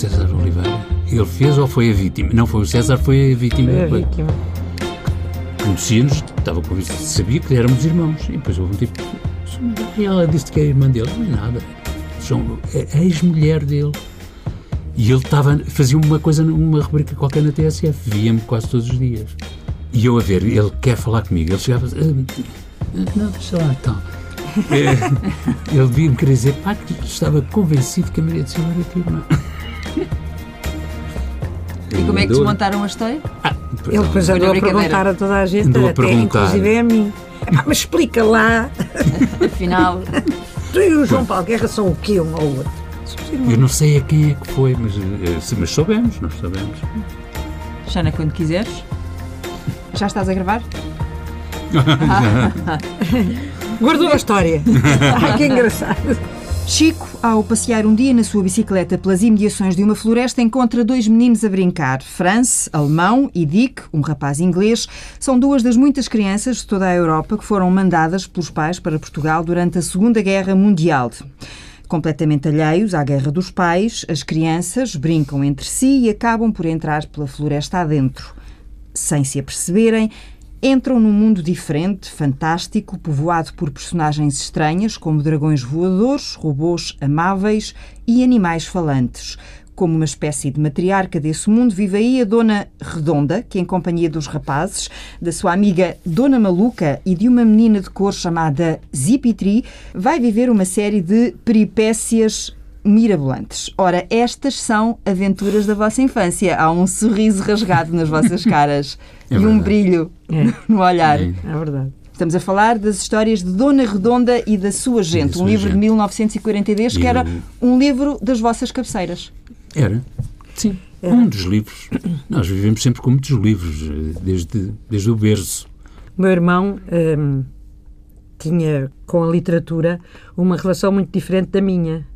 César Oliveira. Ele fez ou foi a vítima? Não, foi o César, foi a vítima. É a vítima. Conhecia-nos, estava convencido, sabia que éramos irmãos. E depois houve um tipo. E ela disse que é irmã dele. Não é nada. São, é a ex-mulher dele. E ele estava, fazia uma coisa, uma rubrica qualquer na TSF, via-me quase todos os dias. E eu a ver, ele quer falar comigo. Ele chegava, ah, não, deixa lá, então. É, ele via-me querer dizer, pá, que estava convencido que a Maria de Silva era tua irmã. E como é que desmontaram a história? Ah, Ele depois andou a perguntar a toda a gente, Andou a até perguntar. inclusive a mim. "Epá, Mas explica lá, Afinal, tu e o João Paulo Guerra são o quê um ao outro? Eu não sei a quem é que foi, mas, eh, se- mas soubemos, nós sabemos. Xana, quando quiseres. Já estás a gravar? Guardou a história. Ai, que engraçado. Chico, ao passear um dia na sua bicicleta pelas imediações de uma floresta, encontra dois meninos a brincar. Franz, alemão, e Dick, um rapaz inglês, são duas das muitas crianças de toda a Europa que foram mandadas pelos pais para Portugal durante a Segunda Guerra Mundial. Completamente alheios à guerra dos pais, as crianças brincam entre si e acabam por entrar pela floresta adentro. Sem se aperceberem, entram num mundo diferente, fantástico, povoado por personagens estranhas como dragões voadores, robôs amáveis e animais falantes. Como uma espécie de matriarca desse mundo, vive aí a Dona Redonda, que, em companhia dos rapazes, da sua amiga Dona Maluca e de uma menina de cor chamada Zipitri, vai viver uma série de peripécias mirabolantes. Ora, estas são aventuras da vossa infância. Há um sorriso rasgado nas vossas caras É e um verdade. brilho É. no olhar. É. É verdade. Estamos a falar das histórias de Dona Redonda e da sua gente, sua um livro gente. de 1942 que E era um livro das vossas cabeceiras. Era? Sim. Um dos livros. Nós vivemos sempre com muitos livros, desde, desde o berço. O meu irmão hum, tinha com a literatura uma relação muito diferente da minha.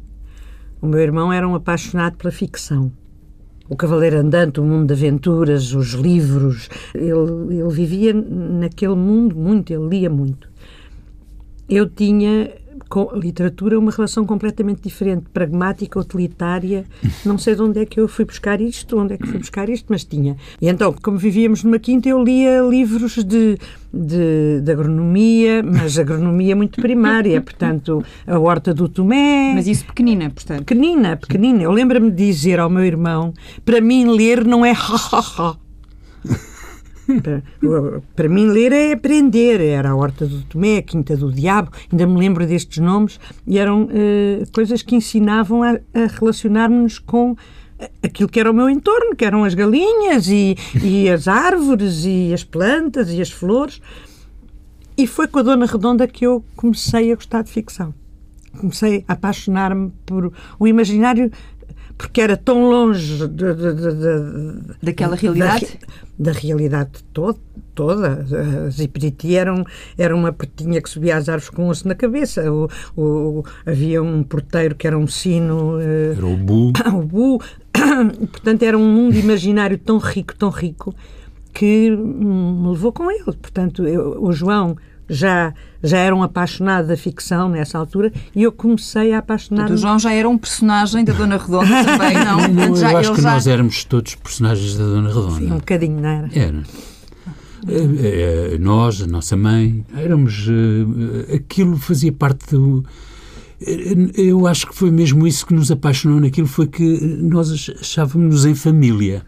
O meu irmão era um apaixonado pela ficção. O Cavaleiro Andante, o mundo de aventuras, os livros. Ele, ele vivia naquele mundo muito, ele lia muito. Eu tinha com a literatura uma relação completamente diferente, pragmática, utilitária. Não sei de onde é que eu fui buscar isto, onde é que fui buscar isto, mas tinha. E então, como vivíamos numa quinta, eu lia livros de, de, de agronomia, mas agronomia muito primária, portanto, a horta do Tomé. Mas isso pequenina, portanto. Pequenina, pequenina. Eu lembro-me de dizer ao meu irmão: para mim, ler não é ha ha ha. Para, mim, ler é aprender. Era a Horta do Tomé, a Quinta do Diabo, ainda me lembro destes nomes, e eram eh, coisas que ensinavam a, a relacionar-nos com aquilo que era o meu entorno, que eram as galinhas e, e as árvores e as plantas e as flores. E foi com a Dona Redonda que eu comecei a gostar de ficção. Comecei a apaixonar-me por o imaginário, porque era tão longe de- de- de- de- Daquela da realidade? re- Da, realidade to- toda. A Zipriti era, um, era uma pretinha que subia às árvores com osso na cabeça. O, o- havia um porteiro que era um sino. eh, Era o Bu. o Bu. Portanto, era um mundo imaginário tão rico, tão rico, que me levou com ele. Portanto, eu- o João já, já era um apaixonado da ficção nessa altura e eu comecei a apaixonar o João já era um personagem da Dona Redonda também, não? Não, já, eu acho que já- nós éramos todos personagens da Dona um Redonda. bocadinho, não era? Era. Eh, eh, Nós, a nossa mãe, éramos. eh, Aquilo fazia parte do. eh, Eu acho que foi mesmo isso que nos apaixonou naquilo, foi que nós achávamos-nos em família.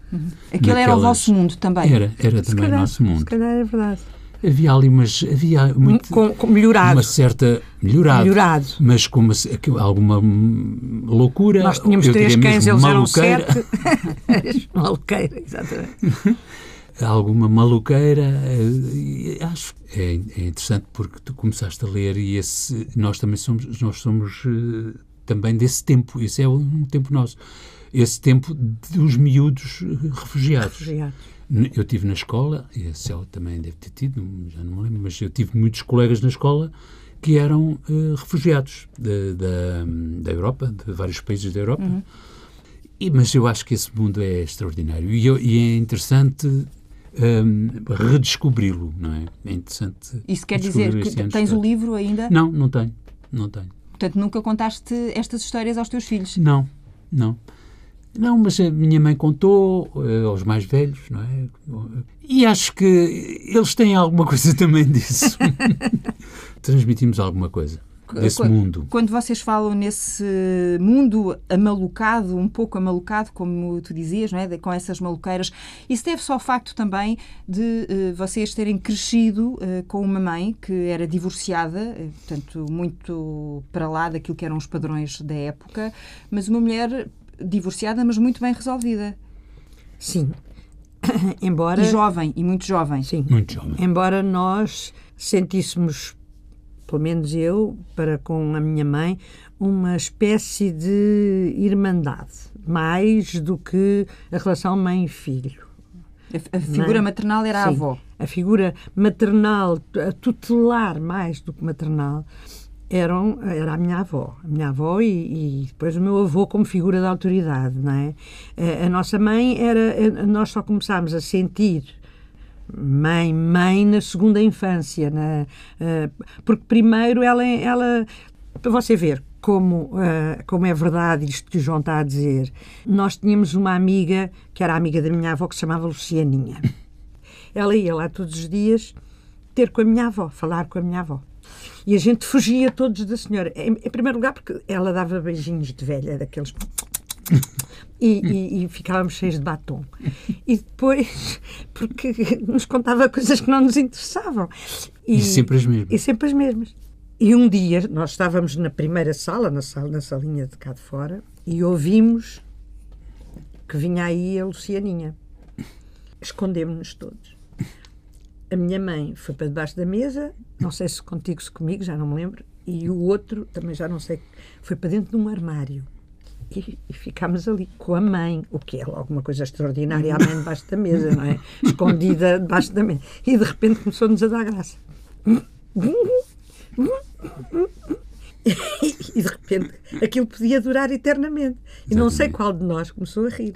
Aquele era o naquelas- vosso mundo também. Era, era Se também o calhar, nosso se mundo. calhar é verdade. Havia ali, mas havia muito. Com, com melhorado. Uma certa. Melhorado. Melhorado. Mas com uma, alguma loucura. Nós tínhamos eu três cães, eles eram maluqueira. sete. Maluqueira, exatamente. alguma maluqueira. eh, Acho que é, é interessante porque tu começaste a ler e esse, nós também somos, nós somos eh, também desse tempo. Esse é um tempo nosso. Esse tempo dos miúdos eh, refugiados. Refugiados. Eu tive na escola, e a Céu também deve ter tido, já não me lembro, mas eu tive muitos colegas na escola que eram eh, refugiados de- da, da Europa, de vários países da Europa. E, mas eu acho que esse mundo é extraordinário e, eu- e é interessante hum, redescobri-lo, não é? É interessante. Isso quer dizer que tens o livro ainda? Não, não tenho, não tenho. Portanto, nunca contaste estas histórias aos teus filhos. Não, não. Não, mas a minha mãe contou uh, aos mais velhos, não é? E acho que eles têm alguma coisa também disso. Transmitimos alguma coisa desse quando, mundo. Quando vocês falam nesse mundo amalucado, um pouco amalucado, como tu dizias, não é? De, com essas maluqueiras, isso deve-se ao facto também de uh, vocês terem crescido uh, com uma mãe que era divorciada, uh, portanto, muito para lá daquilo que eram os padrões da época, mas uma mulher divorciada, mas muito bem resolvida. Sim. Embora. E jovem, e muito jovem. Sim. Muito jovem. Embora nós sentíssemos pelo menos eu, para com a minha mãe, uma espécie de irmandade, mais do que a relação mãe-filho. A, figura é? maternal era Sim, a avó. A figura maternal, a tutelar mais do que maternal, eram, era a minha avó. A minha avó e, e, depois o meu avô como figura de autoridade, não é? A, a nossa mãe era... Nós só começámos a sentir mãe, mãe na segunda infância, na, uh, porque primeiro ela, ela, para você ver como, como é verdade isto que o João está a dizer, nós tínhamos uma amiga, que era amiga da minha avó, que se chamava Lucianinha. Ela ia lá todos os dias ter com a minha avó, falar com a minha avó. E a gente fugia todos da senhora. Em, em primeiro lugar, porque ela dava beijinhos de velha, daqueles e, e, e, ficávamos cheios de batom. E depois, porque nos contava coisas que não nos interessavam. E, e sempre as mesmas. E sempre as mesmas. E um dia, nós estávamos na primeira sala, na, sala, na salinha de cá de fora, e ouvimos que vinha aí a Lucianinha. Escondemos-nos todos. A minha mãe foi para debaixo da mesa, não sei se contigo, se comigo, já não me lembro, e o outro, também já não sei, foi para dentro de um armário e, e ficámos ali com a mãe, o que é alguma coisa extraordinária, a mãe debaixo da mesa, não é? Escondida debaixo da mesa. E de repente começou-nos a dar graça. E de repente aquilo podia durar eternamente. E não sei qual de nós começou a rir.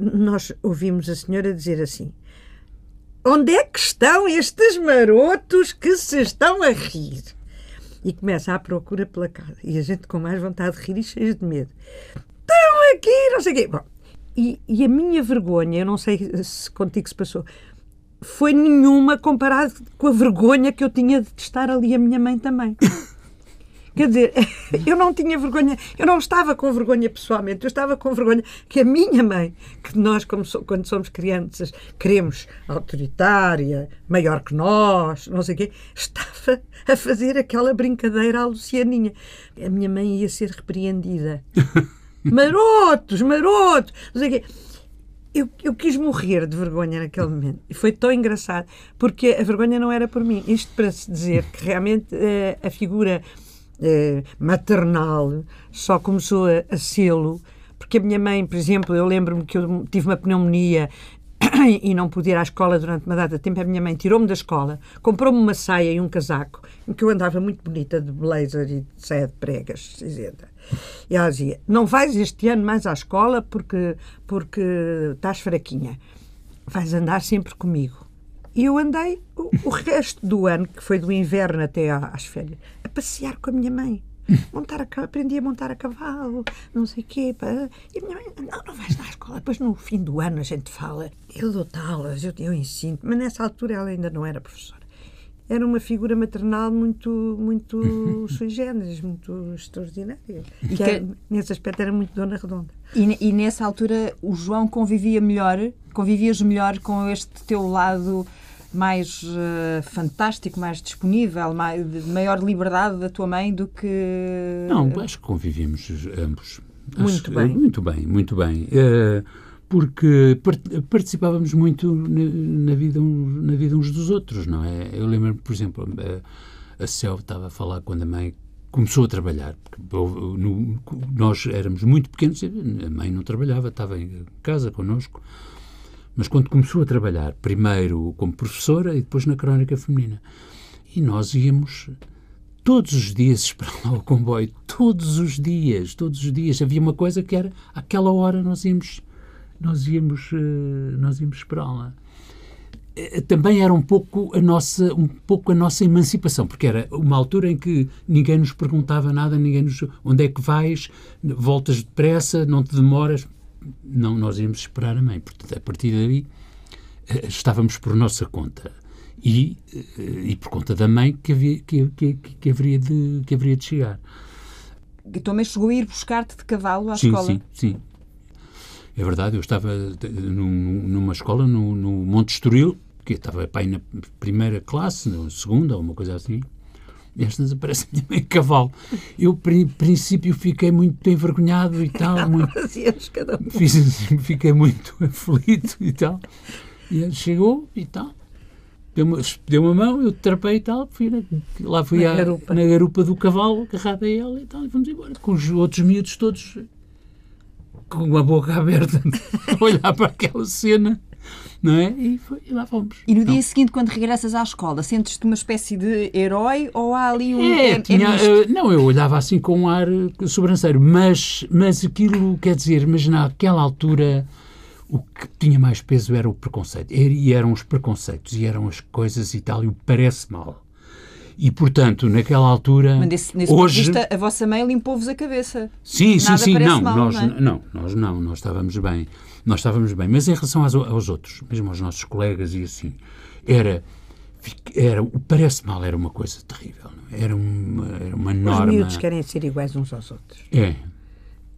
Nós ouvimos a senhora dizer assim: Onde é que estão estes marotos que se estão a rir? e começa à procura pela casa. E a gente com mais vontade de rir e cheio de medo. Estão aqui, não sei o quê. Bom, e, e, a minha vergonha, eu não sei se contigo se passou, foi nenhuma comparado com a vergonha que eu tinha de estar ali a minha mãe também. Quer dizer, eu não tinha vergonha, eu não estava com vergonha pessoalmente, eu estava com vergonha que a minha mãe, que nós, so, quando somos crianças, queremos autoritária, maior que nós, não sei o quê, estava a fazer aquela brincadeira à Lucianinha. A minha mãe ia ser repreendida. marotos, marotos, não sei o quê. Eu, eu, quis morrer de vergonha naquele momento. E foi tão engraçado, porque a vergonha não era por mim. Isto para se dizer que realmente uh, a figura eh, maternal só começou a, a sê-lo porque a minha mãe, por exemplo, eu lembro-me que eu tive uma pneumonia e não pude ir à escola durante uma data de tempo, a minha mãe tirou-me da escola, comprou-me uma saia e um casaco, em que eu andava muito bonita de blazer e de saia de pregas, cinzenta. E ela dizia: Não vais este ano mais à escola porque, porque estás fraquinha, vais andar sempre comigo. E eu andei o, o, resto do ano, que foi do inverno até às férias, a passear com a minha mãe. Montar a, aprendi a montar a cavalo, não sei o quê. Pá. E a minha mãe, não, não vais na escola. Depois no fim do ano a gente fala, eu dou aulas, eu, eu ensino. Mas nessa altura ela ainda não era professora era uma figura maternal muito muito sui generis, muito extraordinária. E que, era, nesse aspecto era muito dona redonda. E, e, nessa altura o João convivia melhor, convivias melhor com este teu lado mais uh, fantástico, mais disponível, mais, de maior liberdade da tua mãe do que. Não, acho que convivíamos ambos. Muito acho, bem. Muito bem, muito bem. Uh, porque participávamos muito na, vida, na vida uns dos outros, não é? Eu lembro, por exemplo, a, a estava a falar quando a mãe começou a trabalhar. No, nós éramos muito pequenos, a mãe não trabalhava, estava em casa connosco. Mas quando começou a trabalhar, primeiro como professora e depois na crónica feminina, e nós íamos todos os dias esperar lá o comboio, todos os dias, todos os dias. Havia uma coisa que era, àquela hora nós íamos, nós íamos, eh, nós íamos esperá-la. eh, também era um pouco a nossa um pouco a nossa emancipação porque era uma altura em que ninguém nos perguntava nada ninguém nos onde é que vais voltas depressa não te demoras não nós íamos esperar a mãe portanto a partir daí eh, estávamos por nossa conta e, eh, e por conta da mãe que, havia, que, que, que, haveria de, que haveria de chegar. Então, mas chegou a ir buscar-te de cavalo à sim, escola? Sim, sim. É verdade, eu estava num, numa escola no, no Monte Estoril, que estava pai na primeira classe, na segunda, ou uma coisa assim, e estas aparece a minha mãe cavalo. Eu, em princípio, fiquei muito envergonhado e tal. Muito, fiz, assim, fiquei muito aflito e tal. E chegou e tal deu-me deu uma mão, eu trapei e tal, fui na, lá fui na, à, garupa. na garupa do cavalo, agarrada a ela e tal, e fomos embora, com os outros miúdos todos com uma boca aberta, a olhar para aquela cena. Não é? E, foi, e lá fomos. E no dia seguinte, quando regressas à escola, sentes-te uma espécie de herói ou há ali um. É, é, tinha, é não, eu olhava assim com um ar sobranceiro, mas, mas aquilo, quer dizer, mas naquela altura o que tinha mais peso era o preconceito. E eram os preconceitos, e eram as coisas e tal, e o parece mal. E, portanto, naquela altura. Mas nesse, nesse hoje... ponto de vista, a vossa mãe limpou-vos a cabeça. Sim, Nada sim, sim. Não, mal, nós, não, é? não, nós não, nós estávamos bem. Nós estávamos bem. Mas em relação aos, aos outros, mesmo aos nossos colegas e assim, era. Era, o parece mal era uma coisa terrível. Não? É? Era uma, era uma norma. Os miúdos querem ser iguais uns aos outros. É,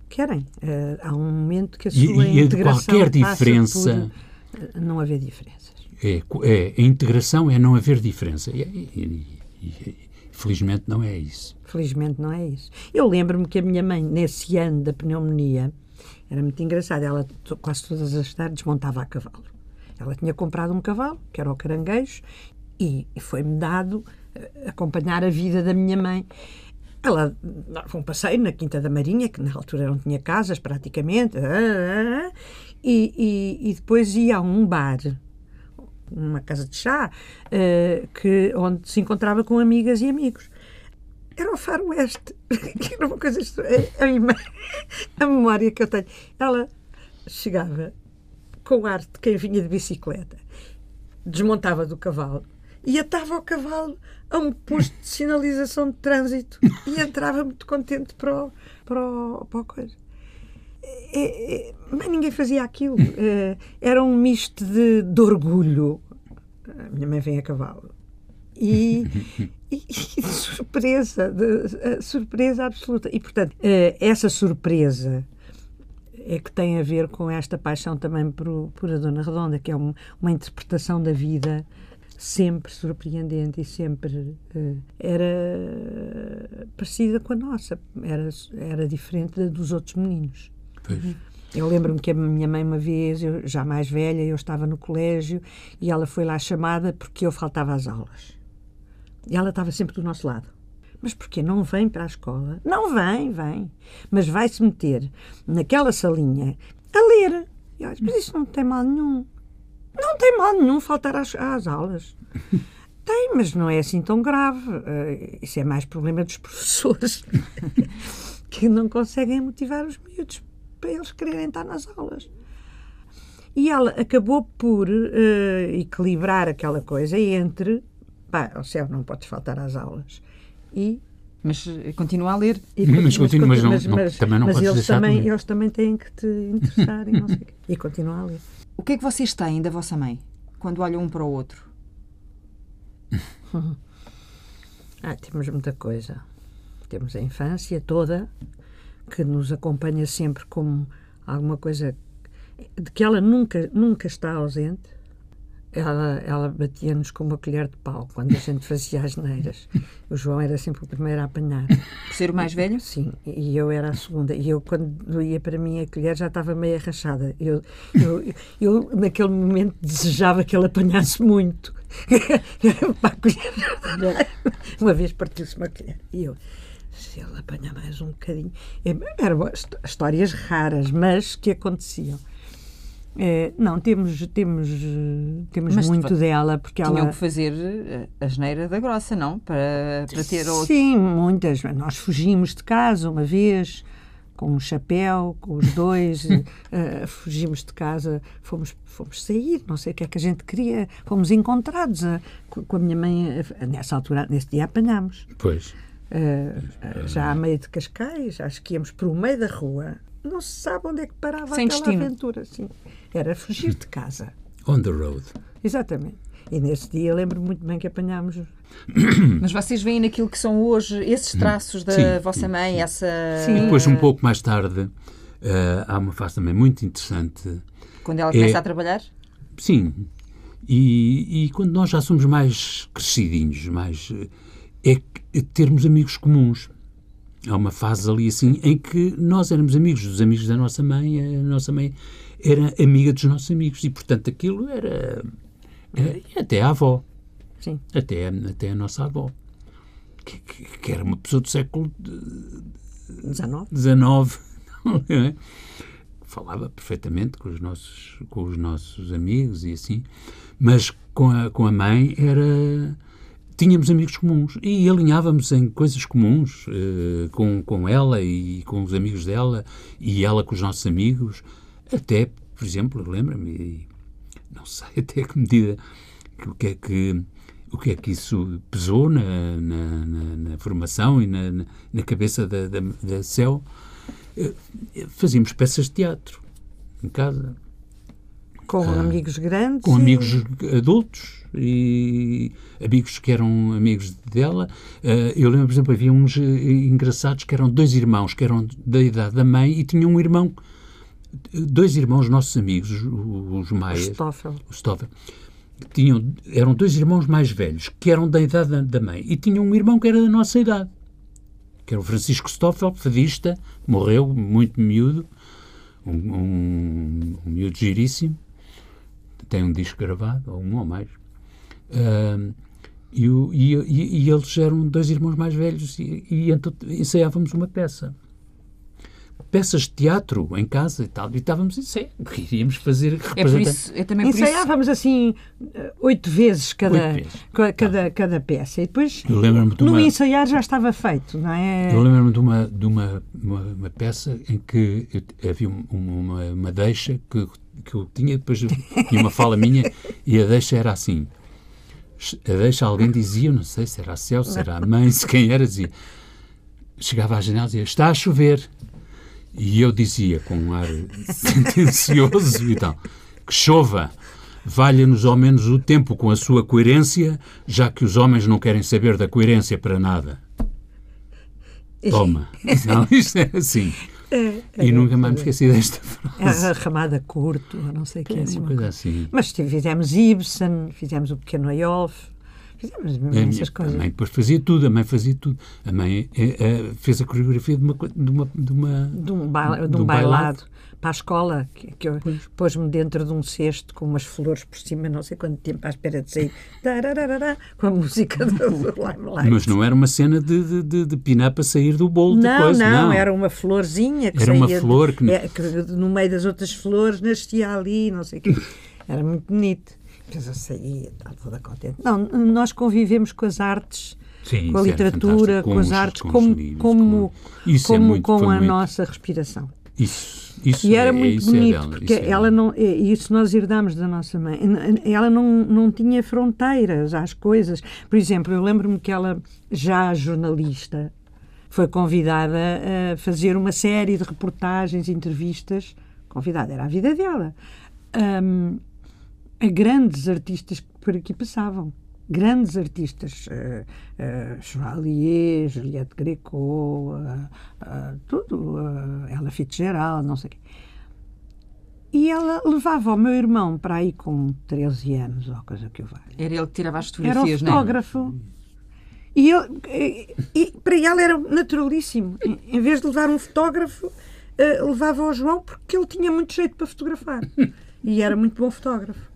querem. Uh, há um momento que a sua e, integração qualquer diferença por eh, não haver diferenças. É, é, a integração é não haver diferença. E, e, e, felizmente não é isso. Felizmente não é isso. Eu lembro-me que a minha mãe, nesse ano da pneumonia, era muito engraçada. Ela quase todas as tardes montava a cavalo. Ela tinha comprado um cavalo, que era o caranguejo, e foi-me dado eh, acompanhar a vida da minha mãe. Ela dava um passeio na Quinta da Marinha, que na altura não tinha casas praticamente, ah, ah, ah, e, e, e depois ia a um bar, uma casa de chá, que, onde se encontrava com amigas e amigos. Era o faroeste, era uma coisa a, a memória que eu tenho. Ela chegava com o ar de quem vinha de bicicleta, desmontava do cavalo e atava o cavalo a um posto de sinalização de trânsito e entrava muito contente para o, para o, para o coisa. É, é, mas ninguém fazia aquilo. É, era um misto de, de, orgulho. A minha mãe vem a cavalo. E, e, e surpresa, de, surpresa absoluta. E, portanto, é, essa surpresa é que tem a ver com esta paixão também por, por a Dona Redonda, que é uma, uma interpretação da vida sempre surpreendente e sempre uh, era parecida com a nossa, era, era diferente dos outros meninos. Pois. Uhum. Eu lembro-me que a minha mãe, uma vez, eu, já mais velha, eu estava no colégio e ela foi lá chamada porque eu faltava às aulas. E ela estava sempre do nosso lado. Mas porquê? Não vem para a escola? Não vem, vem. Mas vai-se meter naquela salinha a ler. E eu, mas isso não tem mal nenhum. Não tem mal nenhum faltar às, às aulas. Tem, mas não é assim tão grave. Uh, isso é mais problema dos professores que não conseguem motivar os miúdos para eles quererem estar nas aulas. E ela acabou por uh, equilibrar aquela coisa entre pá, ao céu, não podes faltar às aulas. E mas eh, continua a ler. E, mas, continua, mas, mas, não, mas, também não mas eles também, eles também têm que te interessar e, não sei e continua a ler. O que é que vocês têm da vossa mãe quando olham um para o outro? ah, temos muita coisa. Temos a infância toda, que nos acompanha sempre como alguma coisa de que ela nunca, nunca está ausente ela, ela batia-nos com uma colher de pau quando a gente fazia as neiras. O João era sempre o primeiro a apanhar. Por ser o mais velho? Sim, e eu era a segunda. E eu, quando ia para mim, a colher já estava meio arrachada. Eu, eu, eu, naquele momento, desejava que ele apanhasse muito. uma vez partiu-se uma colher. E eu, se ele apanhar mais um bocadinho. É, eram histórias raras, mas que aconteciam. É, não, temos, temos, temos Mas muito dela. Porque tinham ela... que fazer eh, a geneira da grossa, não? Para, para ter outro... Sim, muitas. Nós fugimos de casa uma vez com um chapéu, com os dois, uh, fugimos de casa, fomos, fomos sair, não sei o que é que a gente queria, fomos encontrados uh, com a minha mãe, nessa altura, nesse dia apanhámos. Pois. Já à meio de Cascais, acho que íamos para o meio da rua, não se sabe onde é que parava Sem aquela destino. aventura. Sim. Era fugir de casa. On the road. Exatamente. E nesse dia lembro muito bem que apanhámos. Mas vocês veem naquilo que são hoje esses traços da Sim, vossa sim, mãe, sim. essa. Sim. E depois, um pouco mais tarde, eh, há uma fase também muito interessante. Quando ela começa É- a trabalhar? Sim. E, e quando nós já somos mais crescidinhos, mais. É termos amigos comuns. Há uma fase ali assim em que nós éramos amigos dos amigos da nossa mãe, a nossa mãe era amiga dos nossos amigos e, portanto, aquilo era. era até a avó. Sim. Até, até a nossa avó. Que, que- que era uma pessoa do século 19. 19 não é? falava perfeitamente com os nossos com os nossos amigos e assim mas com a, com a mãe era tínhamos amigos comuns e alinhávamos em coisas comuns eh, com, com ela e com os amigos dela e ela com os nossos amigos. Até por exemplo lembra-me não sei até que medida que o que é que o que é que isso pesou na, na, na- na formação e na, na, cabeça da, da, da Céu. Eh, fazíamos peças de teatro em casa Com amigos grandes. com e- amigos adultos e amigos que eram amigos dela. Eh, eu lembro, por exemplo, havia uns eh, engraçados que eram dois irmãos que eram da idade da mãe e tinham um irmão, dois irmãos nossos amigos, os, os o Stoffel. o Stoffel, tinham, eram dois irmãos mais velhos que eram da idade da, da mãe e tinham um irmão que era da nossa idade, que era o Francisco Stoffel, fadista, morreu muito miúdo, um, um, um miúdo giríssimo, tem um disco gravado, ou um ou mais. Ahm, e, o- e- e- e eles eram dois irmãos mais velhos e, e então ensaiávamos uma peça. Peças de teatro em casa e tal. E estávamos a ensaiar. Iríamos fazer É por isso, é também por isso. Ensaiávamos assim eh, oito vezes cada, Oito vezes. ca- cada, cada peça. E depois, de no uma- ensaiar já estava feito, não é? Eu lembro-me de, uma, de uma, uma, uma peça em que havia um- uma, uma deixa que, que eu tinha, depois tinha uma fala minha e a deixa era assim. A deixa alguém dizia, não sei se era a Céu, se era a mãe, se quem era, dizia. Chegava à janela e dizia: Está a chover. E eu dizia com um ar sentencioso e tal: Que chova. Valha-nos ao menos o tempo com a sua coerência, já que os homens não querem saber da coerência para nada. Toma. Não, isto é assim. É, E nunca mais me esqueci desta frase. a ramada curto, não sei o que. É assim, uma coisa assim. Mas fizemos Ibsen, fizemos o Pequeno Eyolf, fizemos essas a coisas. mãe depois fazia tudo, a mãe fazia tudo. A mãe eh, eh, fez a coreografia de uma. De uma, de uma de um, ba- de um um bailado, bailado. para a escola, que, que eu pôs-me dentro de um cesto com umas flores por cima, não sei quanto tempo à espera de sair, com a música do, do Limelight. Mas não era uma cena de, de, de, de pinar para sair do bolo de Não, coisa. não, Não, era uma florzinha que Era uma flor que- é, que no meio das outras flores nascia ali, não sei o quê. Era muito bonito. Depois eu saía, estava toda contente. Não, nós convivemos com as artes, Sim, com a era literatura, fantástico, com, as os- artes, com os como, livros, como, com- Isso é como muito- com a muito- nossa respiração. Isso, isso E era é, muito isso é bonito, dela, porque isso é ela não, isso nós herdámos da nossa mãe. Ela não, não tinha fronteiras às coisas. Por exemplo, eu lembro-me que ela, já jornalista, foi convidada a fazer uma série de reportagens, entrevistas. Convidada, era a vida dela. Hum, a grandes artistas que por aqui passavam. Grandes artistas. Uh, uh, Chevalier, Juliette Greco, uh, uh, tudo. Uh, Ella Fitzgerald, não sei o quê. E ela levava o meu irmão para aí com 13 anos, ou coisa que eu valha. Era ele que tirava as Era o fotografias, não é? fotógrafo. E, ele, e, e para ela era naturalíssimo. Em, em vez de levar um fotógrafo, eh, levava o João porque ele tinha muito jeito para fotografar. E era muito bom fotógrafo.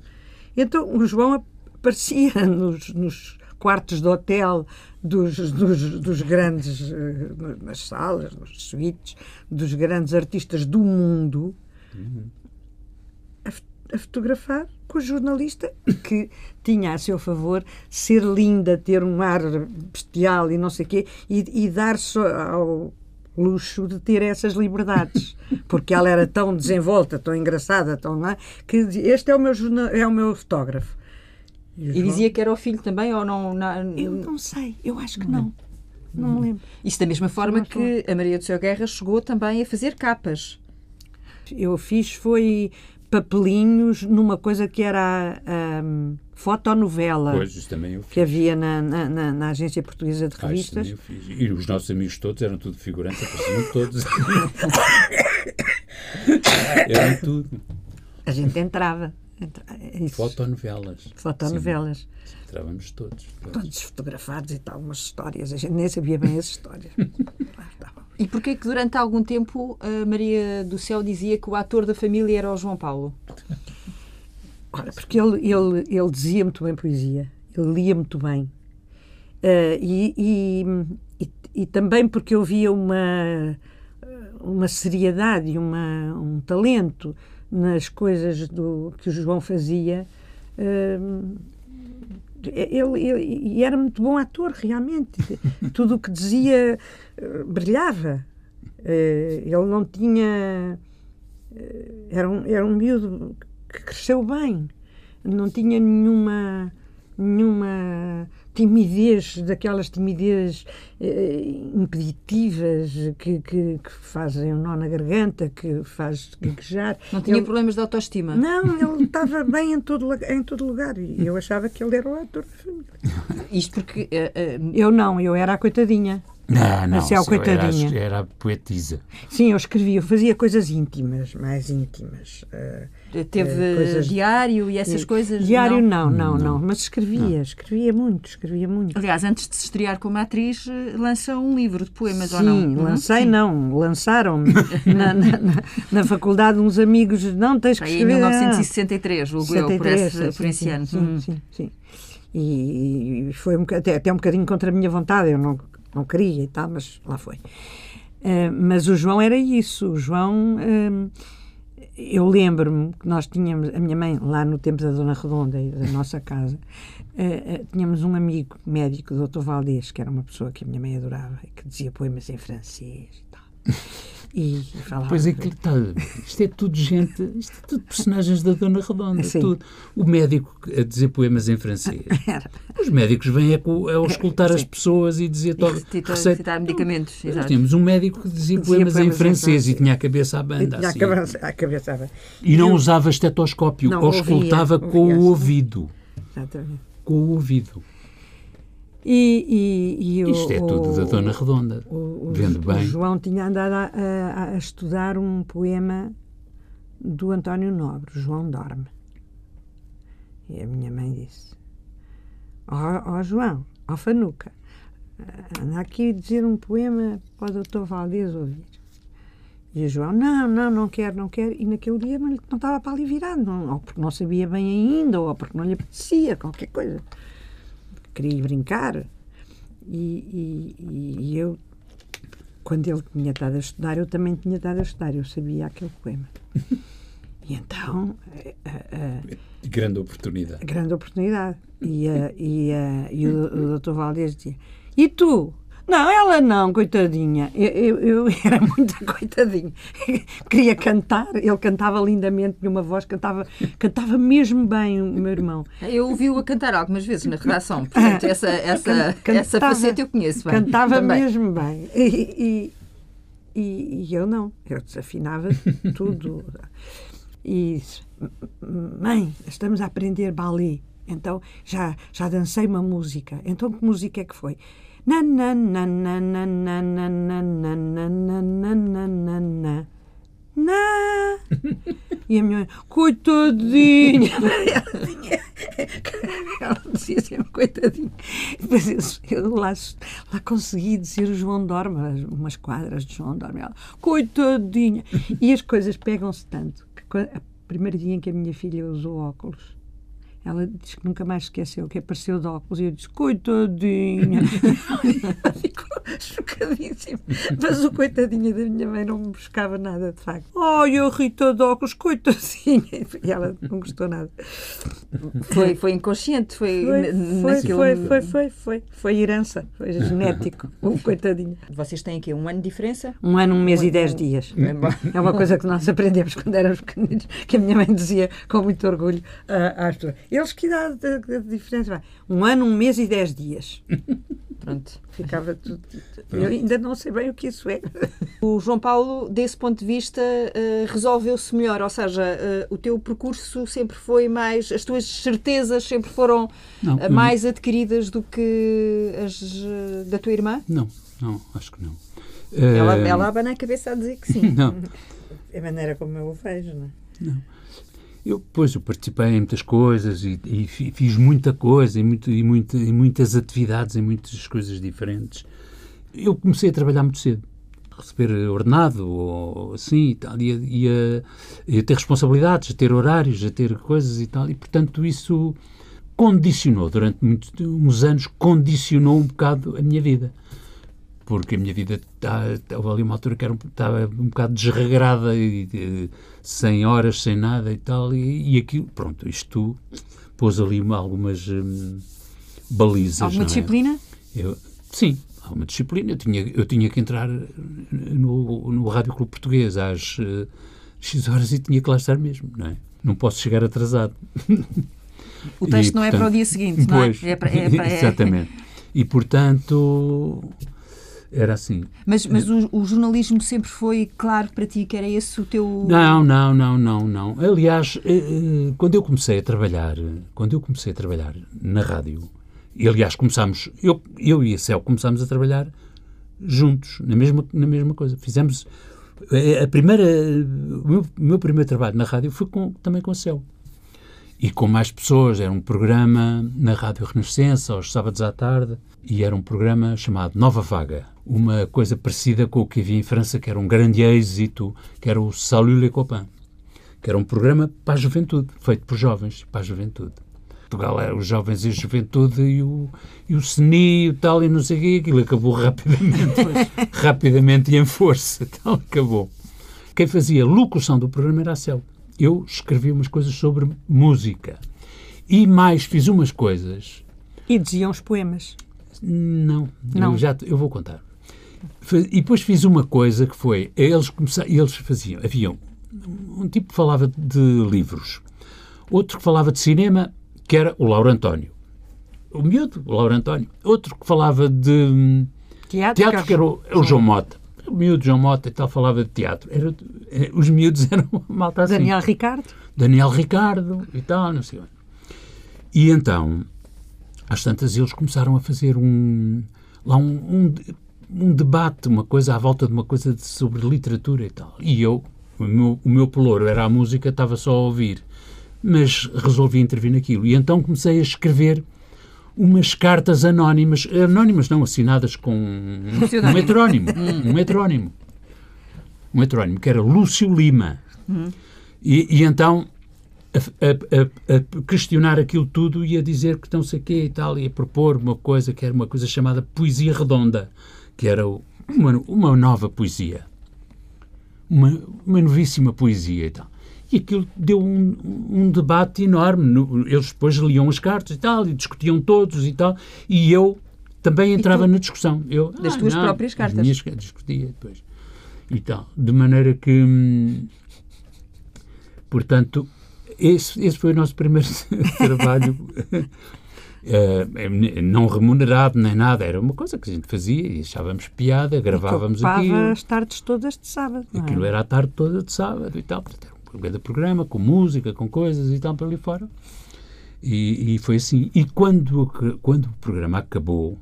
Então o João aparecia nos, nos quartos de hotel dos, dos, dos grandes, eh, nas salas, nos suítes, dos grandes artistas do mundo a, a fotografar com o jornalista que tinha a seu favor ser linda, ter um ar bestial e não sei o quê, e, e dar só ao, luxo de ter essas liberdades, porque ela era tão desenvolta, tão engraçada, tão lá, que este é o meu, é o meu fotógrafo. E, e dizia que era o filho também ou não? Eu não sei, eu acho que não. Não me lembro. Isso da mesma forma que a Maria do Céu Guerra chegou também a fazer capas. Eu fiz foi papelinhos numa coisa que era a, um, fotonovela pois, que havia na, na, na, na Agência Portuguesa de Revistas. Ah, e os nossos amigos todos eram tudo figurantes, apareciam todos. eram tudo. A gente entrava. Entra, é Fotonovelas. Fotonovelas. Sim, entrávamos todos, todos. Fotografados e tal, umas histórias. A gente nem sabia bem as histórias. Lá estavam. E porquê que durante algum tempo a Maria do Céu dizia que o ator da família era o João Paulo? Ora, porque ele, ele, ele dizia muito bem poesia, ele lia muito bem. Uh, e, e, e, e, também porque eu via uma, uma seriedade e uma, um talento nas coisas do, que o João fazia. Uh, ele, ele, e era muito bom ator, realmente. Tudo o que dizia uh, brilhava. Uh, ele não tinha. Uh, era, um, era um miúdo que cresceu bem. Não tinha nenhuma nenhuma timidez, daquelas timidez eh, impeditivas que, que, que, fazem um nó na garganta, que faz gaguejar. Não tinha ele, problemas de autoestima? Não, ele estava bem em todo, em todo lugar e eu achava que ele era o ator da família. Isto porque... Uh, uh, eu não, eu era a coitadinha. Não, não, coitadinha. Era, era poetisa. Sim, eu escrevia, eu fazia coisas íntimas, mais íntimas. Uh, Teve uh, coisas... diário e essas coisas? Diário não? Não, não, não, mas escrevia, não. escrevia muito, escrevia muito. Aliás, antes de se estrear como atriz, eh, lança um livro de poemas Sim, ou não? Sim, lancei Sim. não, lançaram-me na, na, na, na, faculdade uns amigos, não tens que escrever. Em 1963, julgo eu, por esse, por esse ano. Sim, hum. sim, sim. E, e foi um, até, até um bocadinho contra a minha vontade, eu não não queria e tal, mas lá foi. Uh, mas o João era isso. O João, uh, eu lembro-me que nós tínhamos, a minha mãe, lá no tempo da Dona Redonda e da nossa casa, uh, tínhamos um amigo médico, o Dr. Valdez, que era uma pessoa que a minha mãe adorava, que dizia poemas em francês e tal. E falava. Pois é que está. Isto é tudo gente. Isto é tudo personagens da Dona Redonda. Sim. Tudo. O médico a dizer poemas em francês. Os médicos vêm a, a escutar as pessoas e dizer. E receita. citar medicamentos. Nós tínhamos um médico que dizia, dizia poemas, poemas, em francês, e tinha a cabeça à banda. Tinha assim. a cabeça, à banda. E não eu, usava estetoscópio, não, ou escutava com ouvia, o ouvido. Exatamente. Com o ouvido. E, e, e Isto o, é tudo da Dona Redonda, o, vendo bem. O João tinha andado a, a, a, estudar um poema do António Nobre, João Dorme. E a minha mãe disse: Ó oh, oh, João, ó oh, Fanuca, anda aqui dizer um poema para o doutor Valdez ouvir. E o João, não, não, não quero, não quero. E naquele dia não, não estava para ali virado, não, ou porque não sabia bem ainda, ou porque não lhe apetecia, qualquer coisa queria brincar. E, e, e, eu, quando ele tinha estado a estudar, eu também tinha estado a estudar, eu sabia aquele poema. E então. grande oportunidade. Grande oportunidade. E, e, e o, o doutor Valdez dizia: E tu? Não, ela não, coitadinha. Eu, eu, eu era muito coitadinha. Queria cantar, ele cantava lindamente, de uma voz, cantava, cantava mesmo bem o meu irmão. Eu ouvi-o a cantar algumas vezes na redação, portanto, essa, essa, cantava, essa faceta eu conheço bem. Cantava também. mesmo bem. E, e, e, e eu não, eu desafinava tudo. E disse, mãe, estamos a aprender balé. Então já, já dancei uma música. Então que música é que foi? na na e a minha coitadinha ela dizia sempre coitadinha depois eu lá, lá consegui dizer o João Dorma umas quadras de João Dorma ela, coitadinha e as coisas pegam-se tanto que a primeiro dia em que a minha filha usou óculos ela diz que nunca mais esqueceu que apareceu de óculos e eu disse, coitadinha. ficou, chocadíssimo. Mas o coitadinho da minha mãe não me buscava nada, de facto. Ai, a Rita Docos, coitadinha. E ela não gostou nada. Foi, foi inconsciente, foi, Foi, n- foi, foi, foi, foi, foi. Foi herança, foi genético. O coitadinho. Vocês têm aqui um ano de diferença? Um ano, um mês Um e dez ano. dias. É. É uma coisa que nós aprendemos quando éramos pequeninos, que a minha mãe dizia com muito orgulho ah, às pessoas. Eles que idade de, de diferença? vai? Um ano, um mês e dez dias. Pronto. Ficava tudo. Eu ainda não sei bem o que isso é. O João Paulo, desse ponto de vista, eh, resolveu-se melhor, ou seja, eh, o teu percurso sempre foi mais, as tuas certezas sempre foram Não, eh, mais adquiridas do que as da tua irmã? Não, não, acho que não. Ela, ela abana a cabeça a dizer que sim. Não, É a maneira como eu o vejo, não é? Eu, pois, eu participei em muitas coisas e, e fi- fiz muita coisa e, muito, e, muito, muitas atividades em muitas coisas diferentes. Eu comecei a trabalhar muito cedo. Receber ordenado ou assim e tal, e e a- e a ter responsabilidades, a ter horários, a ter coisas e tal, e portanto isso condicionou durante muitos uns anos, condicionou um bocado a minha vida. Porque a minha vida tá- estava ali uma altura que era um, estava um bocado desregrada, e, e, sem horas, sem nada e tal, e, e aquilo, pronto, isto pôs ali uma- algumas hum, balizas. Alguma é? disciplina? Eu, sim, há uma disciplina. Eu tinha, eu tinha que entrar no, no Rádio Clube Português às eh, X horas e tinha que lá estar mesmo, não é? Não posso chegar atrasado. O texto E, não é para o portanto, dia seguinte, não é? Pois, É para- é para- é- exatamente. E, portanto, era assim. Mas, mas o, o jornalismo sempre foi claro para ti que era esse o teu. Não, não, não, não, não. Aliás, eh, eh, quando eu comecei a trabalhar, quando eu comecei a trabalhar na rádio, e aliás começámos, eu, eu e a Céu começámos a trabalhar juntos, na mesma, na mesma coisa. Fizemos eh, a primeira, o meu, meu primeiro trabalho na rádio foi com, também com a Céu. E com mais pessoas, era um programa na Rádio Renascença, aos sábados à tarde, e era um programa chamado Nova Vaga, uma coisa parecida com o que havia em França, que era um grande êxito, que era o Salut les copains, que era um programa para a juventude, feito por jovens, para a juventude. Portugal era os jovens e a juventude e o, e o CNI e o tal e não sei o quê, aquilo acabou rapidamente, rapidamente e em força, tal, acabou. Quem fazia locução do programa era a Céu. Eu escrevi umas coisas sobre música. E mais fiz umas coisas. E diziam os poemas. Não, Não. Eu, já, eu vou contar. E depois fiz uma coisa que foi, eles, começaram, eles faziam, haviam um tipo que falava de livros, outro que falava de cinema, que era o Lauro António. O miúdo, o Lauro António. Outro que falava de hum, Teatro, teatro, que era o, o João Mota. O miúdo João Mota e tal falava de teatro. Era, eh, os miúdos eram malta assim. Daniel Ricardo. Daniel Ricardo e tal, não sei. onde. E então, às tantas, eles começaram a fazer um, lá um, um, um debate, uma coisa à volta de uma coisa de- sobre literatura e tal. E eu, o meu, o meu pelouro era a música, estava só a ouvir. Mas resolvi intervir naquilo. E então comecei a escrever umas cartas anónimas, anónimas não, assinadas com um heterónimo, um heterónimo, um heterónimo, que era Lúcio Lima. E, e então a, a- a- questionar aquilo tudo e a dizer que não sei o quê e tal, e a propor uma coisa que era uma coisa chamada poesia redonda, que era uma, uma nova poesia. Uma, uma novíssima poesia e tal. E aquilo deu um, um debate enorme. No- Eles depois liam as cartas e tal, e discutiam todos e tal, e eu também entrava na discussão. Eu, Das "Ah, tuas não", próprias as cartas. minhas discutia depois. E tal. De maneira que. hum, Portanto, esse, esse foi o nosso primeiro trabalho. eh, não remunerado nem nada, era uma coisa que a gente fazia e achávamos piada, gravávamos Ocupava aquilo. as tardes todas de sábado. é? Aquilo era a tarde toda de sábado e tal. Portanto, um grande programa, com música, com coisas e tal, para ali fora. E, e foi assim. E quando, quando o programa acabou,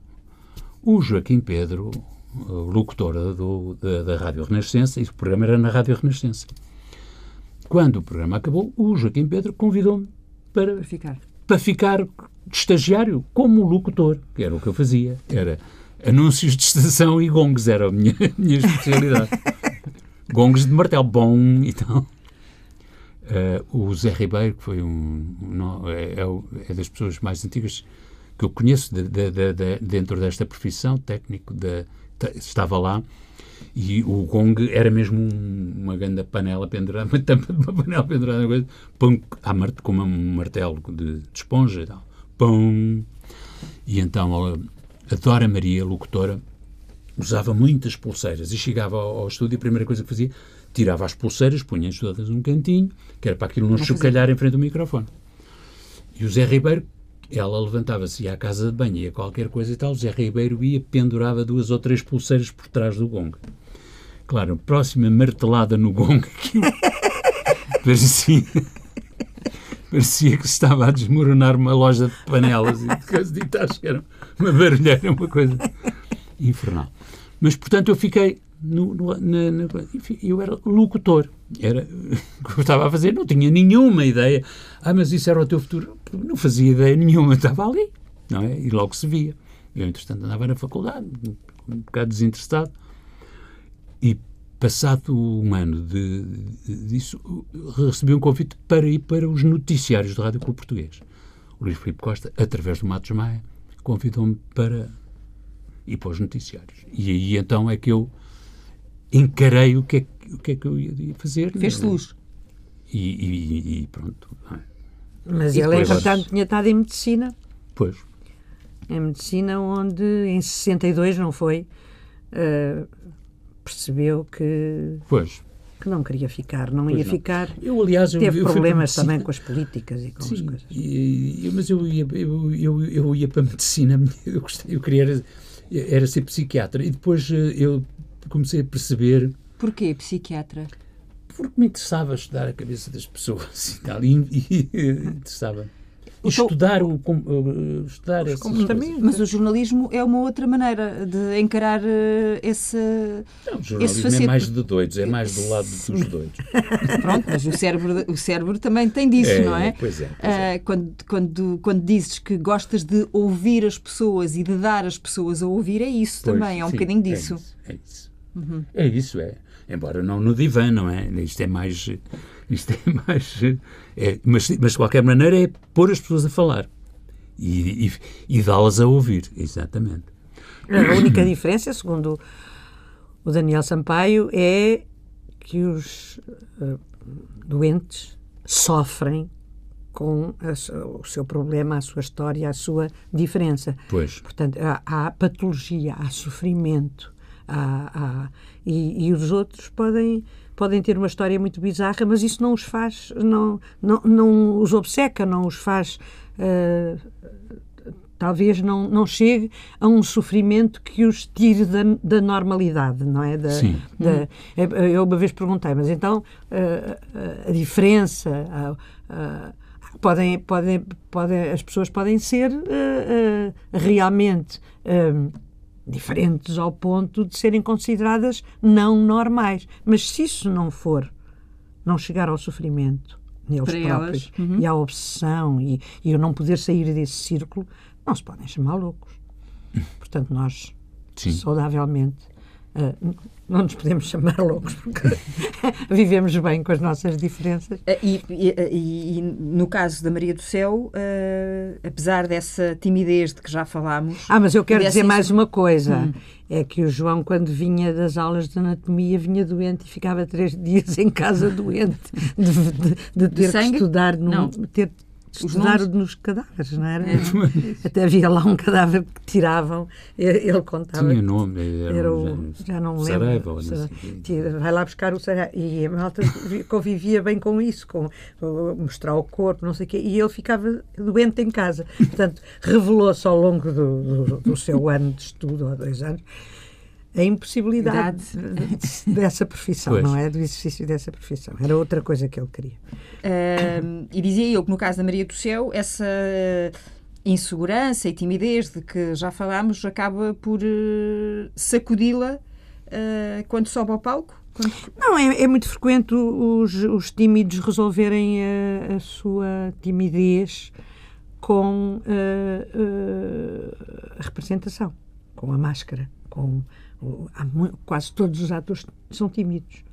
o Joaquim Pedro, o locutor do, da, da Rádio Renascença, e o programa era na Rádio Renascença. Quando o programa acabou, o Joaquim Pedro convidou-me para, ficar. para ficar de estagiário como locutor, que era o que eu fazia. Era anúncios de estação e gongs, era a minha, a minha especialidade. gongs de martelo, bom e tal. Eh, o Zé Ribeiro, que foi um. não, é, é é das pessoas mais antigas que eu conheço de- de- de- de- dentro desta profissão, técnico, de, estava lá e o gong era mesmo um, uma grande panela pendurada, uma tampa de uma panela pendurada, coisa, pum, marte, com um martelo de, esponja e tal. Pum. E então a Dora Maria, locutora, usava muitas pulseiras e chegava ao, ao estúdio e a primeira coisa que fazia, tirava as pulseiras, punha-as todas num cantinho, que era para aquilo não, chocalhar em frente do microfone. E o Zé Ribeiro, ela levantava-se ia à casa de banho, ia qualquer coisa e tal, o Zé Ribeiro ia, pendurava duas ou três pulseiras por trás do gong. Claro, próxima martelada no gong, parecia, parecia que se estava a desmoronar uma loja de panelas e de coisas de que era uma barulheira, uma coisa infernal. Mas, portanto, eu fiquei no, no, enfim, eu era locutor. Era o que eu estava a fazer, não tinha nenhuma ideia. Ah, mas isso era o teu futuro. Não fazia ideia nenhuma, estava ali, não é? E logo se via. Eu, entretanto, andava na faculdade, um bocado desinteressado. E, passado um ano de, de, disso, recebi um convite para ir para os noticiários do Rádio Clube Português. O Luís Filipe Costa, através do Matos Maia, convidou-me para ir para os noticiários. E aí então é que eu encarei o que é, o que, é que eu ia fazer. Fez luz. E, e, e, pronto. É? Mas e ele, entretanto, tinha estado em medicina. Pois. Em medicina, onde em 62, não foi? Uh, percebeu que. Pois que não queria ficar, não pois ia não. ficar. Eu, aliás, teve eu, problemas também com as políticas e com Sim, as coisas. E, mas eu ia, eu, eu, eu ia para a medicina, eu, gostei, eu queria era, era ser psiquiatra. E depois eh, eu comecei a perceber. Porquê psiquiatra? Porque me interessava estudar a cabeça das pessoas e tal, e, e, e interessava estudar o estudar esse mas o jornalismo é uma outra maneira de encarar eh, esse não, o jornalismo esse é mais de doidos é mais do lado dos doidos. Pronto mas o cérebro o cérebro também tem disso é, não é? pois é, pois é. Uh, quando quando quando dizes que gostas de ouvir as pessoas e de dar as pessoas a ouvir é isso pois, também é um sim, bocadinho é disso. é isso é isso, uhum. é isso é embora não no divã não é isto é mais isto é mais. É, mas, mas, de qualquer maneira, é pôr as pessoas a falar e, e, e dá-las a ouvir, exatamente. A única diferença, segundo o Daniel Sampaio, é que os uh, doentes sofrem com a, o seu problema, a sua história, a sua diferença. Pois. Portanto, há, há patologia, há sofrimento, há, há e, e, os outros podem podem ter uma história muito bizarra, mas isso não os faz, não, não, não os obceca, não os faz. Uh, talvez não, não chegue a um sofrimento que os tire da, da normalidade, não é? Da, Sim. Da, eu uma vez perguntei, mas então uh, a diferença. podem, podem, podem, as pessoas podem ser uh, realmente diferentes ao ponto de serem consideradas não normais. Mas se isso não for, não chegar ao sofrimento neles Para próprios uhum. e à obsessão e, e eu não poder sair desse círculo, não se podem chamar loucos. Portanto, nós, Sim. saudavelmente, uh, não nos podemos chamar loucos porque vivemos bem com as nossas diferenças. Eh, e, e, e, no caso da Maria do Céu, uh, apesar dessa timidez de que já falámos. Ah, mas eu quero dizer mais uma coisa: hum. é que o João, quando vinha das aulas de anatomia, vinha doente e ficava três dias em casa doente, de, de, de ter de que estudar, num, ter estudaram nos cadáveres, não era? É. Até havia lá um cadáver que tiravam, ele contava. Tinha nome, era, era o, já não lembro. Saraiva, vai lá buscar o Saraiva. E a malta convivia bem com isso, com, mostrar o corpo, não sei o quê, e ele ficava doente em casa. Portanto, revelou-se ao longo do, do, do seu ano de estudo, há dois anos, a impossibilidade dessa profissão, pois. não é? Do exercício dessa profissão. Era outra coisa que ele queria. Uh, e dizia eu que no caso da Maria do Céu, essa insegurança e timidez de que já falámos acaba por uh, sacudi-la uh, quando sobe ao palco? Quando... Não, é, é, muito frequente os, os tímidos resolverem a, a sua timidez com a representação, com a máscara, com quase todos os atores são tímidos.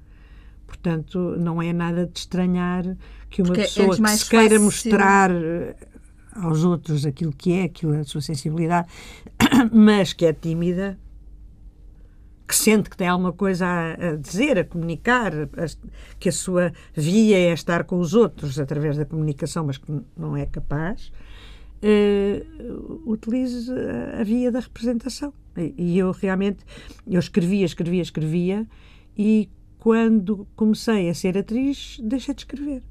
Portanto, não é nada de estranhar que uma Porque pessoa que se queira fácil. mostrar eh, aos outros aquilo que é, aquilo, a sua sensibilidade, mas que é tímida, que sente que tem alguma coisa a, dizer, a comunicar, que a sua via é estar com os outros através da comunicação, mas que não é capaz, uh, utilize a via da representação. E, eu realmente, eu escrevia, escrevia, escrevia, e quando comecei a ser atriz, deixei de escrever.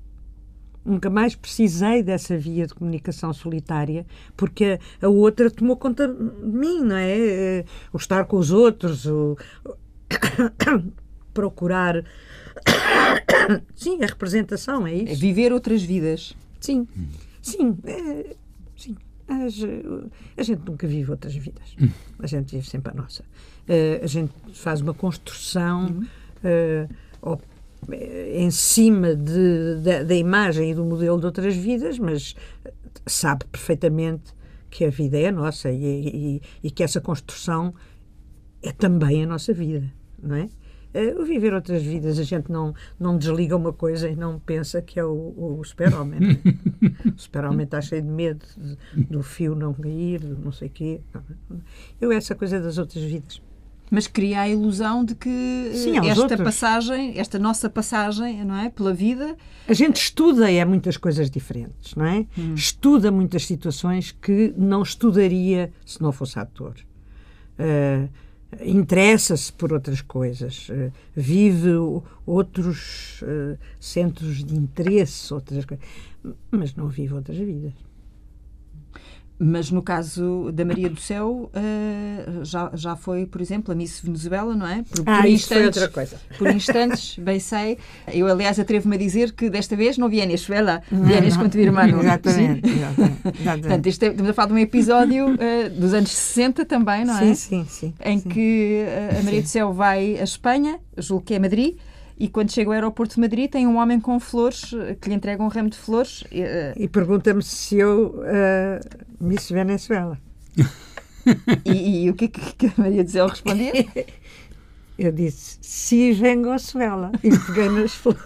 Nunca mais precisei dessa via de comunicação solitária, porque a, outra tomou conta de mim, não é? O estar com os outros, o procurar. Sim, a representação, é isso. É viver outras vidas. Sim, sim, é, sim. A, gente nunca vive outras vidas. A gente vive sempre a nossa. Eh, a gente faz uma construção. Uh, em cima de, de, da imagem e do modelo de outras vidas, mas sabe perfeitamente que a vida é a nossa e, e, e que essa construção é também a nossa vida, não é? Eh, o viver outras vidas, a gente não, não desliga uma coisa e não pensa que é o, o super-homem. É? o super-homem está cheio de medo de, do fio não cair, não sei o quê. Eu, essa coisa das outras vidas mas cria a ilusão de que Sim, esta outros. passagem, esta nossa passagem, não é, pela vida, a gente estuda é muitas coisas diferentes, não é? Hum. Estuda muitas situações que não estudaria se não fosse ator. Uh, interessa-se por outras coisas, uh, vive outros uh, centros de interesse, outras coisas, mas não vive outras vidas. Mas no caso da Maria do Céu, uh, já, já foi, por exemplo, a Miss Venezuela, não é? Por, ah, por isso foi outra coisa. Por instantes, bem sei. Eu, aliás, atrevo-me a dizer que desta vez não vienes, Venezuela, vienes com tu irmã. Exatamente. exatamente, Portanto, isto é, estamos a falar de um episódio uh, dos anos 60 também, não é? Sim, sim, sim. Em sim. que uh, a Maria do Céu vai a Espanha, julgo que é Madrid, e quando chega ao aeroporto de Madrid tem um homem com flores eh, que lhe entrega um ramo de flores. E, uh... e pergunta-me se eu uh, Miss Venezuela. e, e, o que, que a Maria Zéu respondia? Eu disse, si Venezuela. E peguei nas flores.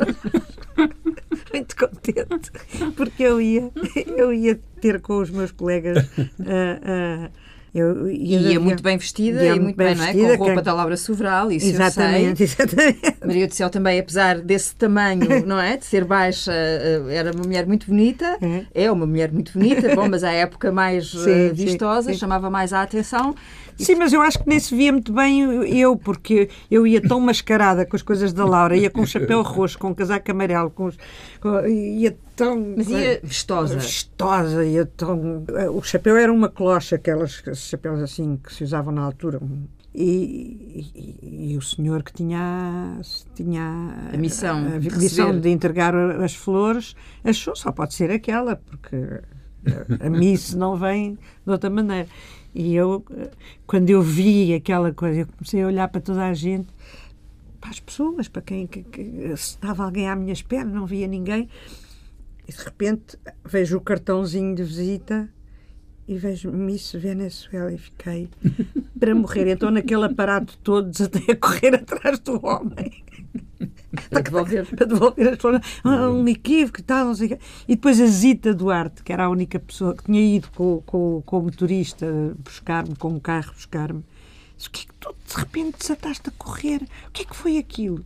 Muito contente. Porque eu ia, eu ia ter com os meus colegas. Uh, eu, ia, ia muito bem vestida e muito bem, bem vestida, não é? Com roupa que... da Laura Sobral, isso exatamente, eu sei. Exatamente. Maria do Céu também, apesar desse tamanho, não é? De ser baixa, eh, era uma mulher muito bonita. É, é uma mulher muito bonita, bom, mas à época mais sim, uh, vistosa, sim, sim. chamava mais a atenção. Sim, mas eu acho que nem se via muito bem eu, porque eu ia tão mascarada com as coisas da Laura, ia com um chapéu roxo, com um casaco amarelo, com, com ia tão. Mas ia vistosa. Vistosa, ia tão. O chapéu era uma clocha, aquelas chapéus assim que se usavam na altura. E, e, e, o senhor que tinha, tinha a missão, a, a missão de entregar as flores achou só pode ser aquela, porque a, a Miss não vem de outra maneira. E eu, quando eu vi aquela coisa, eu comecei a olhar para toda a gente, para as pessoas, para quem que, que, se estava alguém à minha espera, não via ninguém. E de repente vejo o cartãozinho de visita e vejo Miss Venezuela e fiquei para morrer. Então, naquele aparato todo, desatei a correr atrás do homem. Para devolver. para devolver as flores. Ah, um equívoco e tal, não sei o quê. E depois a Zita Duarte, que era a única pessoa que tinha ido com, com, com o motorista buscar-me, com o carro buscar-me. Disse, o que é que tu de repente desataste a correr? O que é que foi aquilo?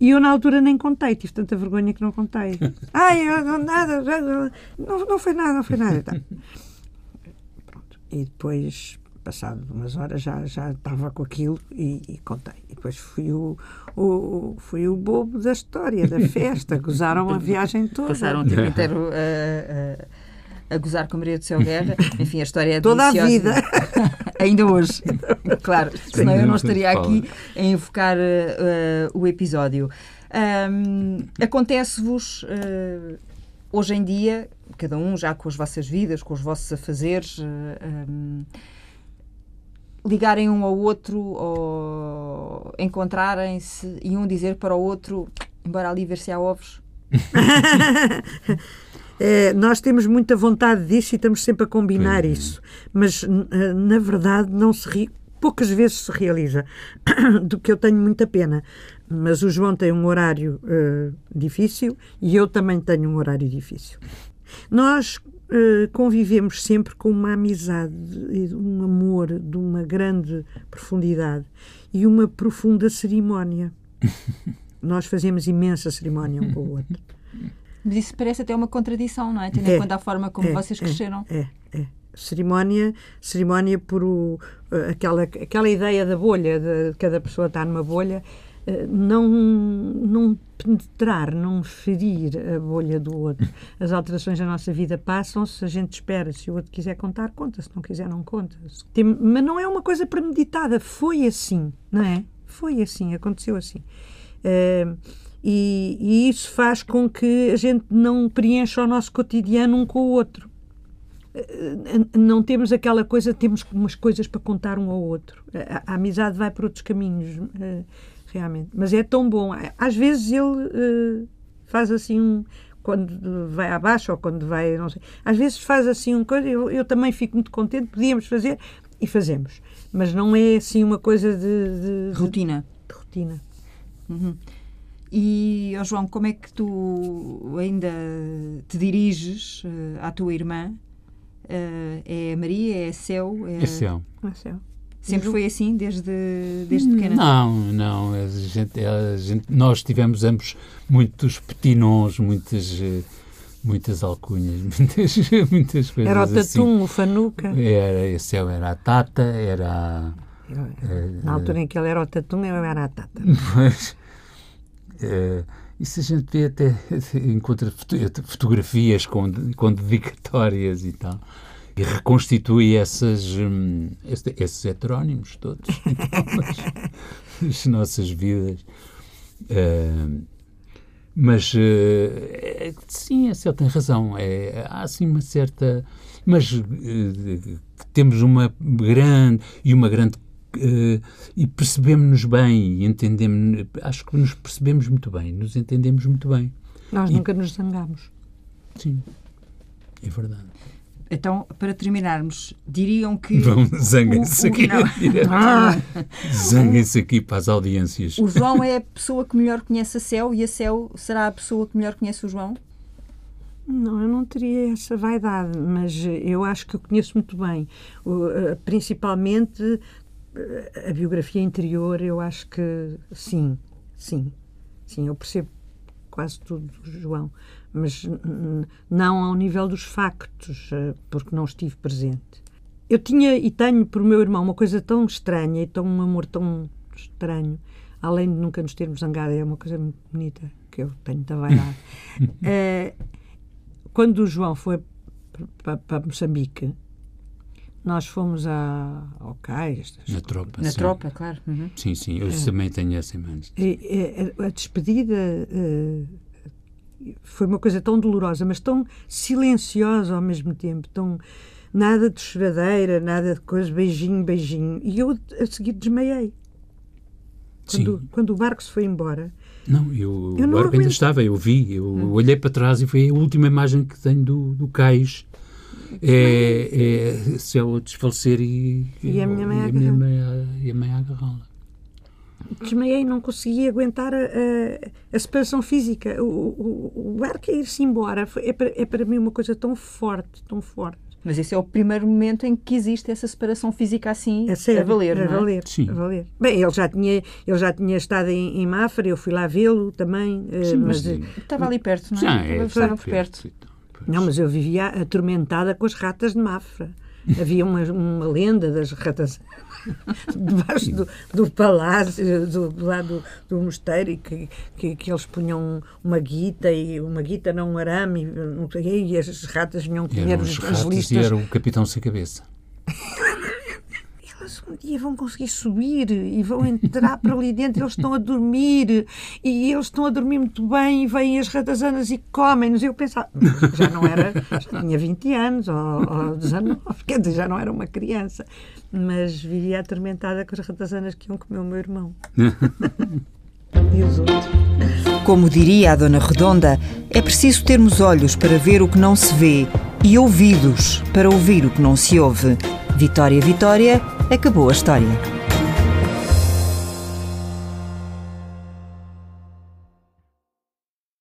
E eu, na altura, nem contei, tive tanta vergonha que não contei. Ai, não, nada, não, não foi nada, não foi nada. Tá. Pronto. E depois, passado umas horas, já, já estava com aquilo e, e contei. E depois fui o, o, fui o bobo da história, da festa. Gozaram a viagem toda. Passaram o tempo inteiro a, a, gozar com a Maria do Céu Guerra. Enfim, a história é Toda deliciosa. a vida. Ainda hoje. claro, senão eu não estaria aqui a invocar uh, o episódio. Um, Acontece-vos uh, hoje em dia, cada um já com as vossas vidas, com os vossos afazeres, um, ligarem um ao outro ou encontrarem-se e um dizer para o outro, embora ali ver se há ovos? É, nós temos muita vontade disso e estamos sempre a combinar uhum. isso, mas eh, na verdade não se ri, poucas vezes se realiza, do que eu tenho muita pena. Mas o João tem um horário uh, difícil e eu também tenho um horário difícil. Nós uh, convivemos sempre com uma amizade, um amor de uma grande profundidade e uma profunda cerimónia. Nós fazemos imensa cerimónia um com o outro. Mas isso parece até uma contradição, não é? Tendo é, em conta a forma como é, vocês cresceram. É, é. Cerimónia, cerimónia por o, aquela, aquela ideia da bolha, de cada pessoa estar numa bolha, eh, não, não penetrar, não ferir a bolha do outro. As alterações da nossa vida passam-se, a gente espera. Se o outro quiser contar, conta. Se não quiser, não conta. Tem, mas não é uma coisa premeditada. Foi assim, não é? Foi assim, aconteceu assim. Uh, e, e, isso faz com que a gente não preencha o nosso cotidiano um com o outro. Eh, não temos aquela coisa, temos umas coisas para contar um ao outro. A, a amizade vai por outros caminhos, uh, realmente. Mas é tão bom. Às vezes ele uh, faz assim um. Quando vai abaixo ou quando vai. Não sei. Às vezes faz assim um coisa. Eu, eu também fico muito contente. Podíamos fazer e fazemos. Mas não é assim uma coisa de. de rotina. De, de rotina. Uhum. E, oh João, como é que tu ainda te diriges uh, à tua irmã? Uh, é Maria? É Céu? É, é Céu. É Céu. Sempre foi assim, desde, desde pequena? Não, não. A gente, a gente, nós tivemos ambos muitos petinons, muitas, muitas alcunhas, muitas, muitas coisas Era o tatum, assim. o fanuca? Era, Céu era a tata, era... Na altura em que ele era o tatum, eu era a tata. Mas, Uh, isso a gente vê até, encontra fotografias com, com dedicatórias e tal. E reconstitui essas, um, esses heterónimos todos das nossas vidas. Uh, mas uh, é, sim, a Céu tem razão. É, há assim uma certa. Mas uh, temos uma grande e uma grande uh, e percebemos-nos bem e entendemos, acho que nos percebemos muito bem, nos entendemos muito bem. Nós e, nunca nos zangamos. Sim, é verdade. Então, para terminarmos, diriam que. zanguem-se aqui. Ah. Zanguem-se aqui para as audiências. O João é a pessoa que melhor conhece a Céu e a Céu será a pessoa que melhor conhece o João? Não, eu não teria essa vaidade, mas eu acho que eu conheço muito bem. Eh, principalmente a biografia interior, eu acho que sim, sim, sim, eu percebo quase tudo do João, mas não ao nível dos factos, eh, porque não estive presente. Eu tinha e tenho por meu irmão uma coisa tão estranha e tão um amor tão estranho, além de nunca nos termos zangado, é uma coisa muito bonita que eu tenho também lá. é, quando o João foi para Moçambique, nós fomos a, ao cais. Na tropa. Na sim. tropa, claro. Uhum. Sim, sim, eu é. também tenho essa imagem. A, a, despedida uh, foi uma coisa tão dolorosa, mas tão silenciosa ao mesmo tempo, tão nada de choradeira, nada de coisa, beijinho, beijinho. E eu a seguir desmaiei. Quando, sim. quando o barco se foi embora. Não, eu, eu o barco ainda estava, eu vi, eu hum. olhei para trás e foi a última imagem que tenho do, do cais é, é se eu desfalecer e, e a minha mãe, e a minha mãe, e a mãe agarrá-la. Desmaiei, não consegui aguentar a, a, a separação física. O, o, o ar cair-se embora foi, é, para, é para mim uma coisa tão forte, tão forte. Mas esse é o primeiro momento em que existe essa separação física assim, é a valer, a valer, Sim. a valer. Bem, ele já tinha, ele já tinha estado em, em Mafra, eu fui lá vê-lo também. Eh, Sim, mas, mas, estava ali perto, não é? Já, é estava por perto. perto. Não, mas eu vivia atormentada com as ratas de Mafra. Havia uma, uma lenda das ratas debaixo do, do palácio, do, do lado do, do mosteiro, que, que, que, eles punham uma guita, e uma guita não um arame, e, e as ratas vinham comer os, as listas. E era o capitão sem cabeça. eles um dia vão conseguir subir e vão entrar para ali dentro, eles estão a dormir e eles estão a dormir muito bem e vêm as ratazanas e comem-nos. Eu pensava, já não era, já tinha 20 anos ou, ou 19, quer dizer, já não era uma criança, mas vivia atormentada com as ratazanas que iam comer o meu irmão. e os outros. Como diria a Dona Redonda, é preciso termos olhos para ver o que não se vê e ouvidos para ouvir o que não se ouve. Vitória, Vitória, acabou a história.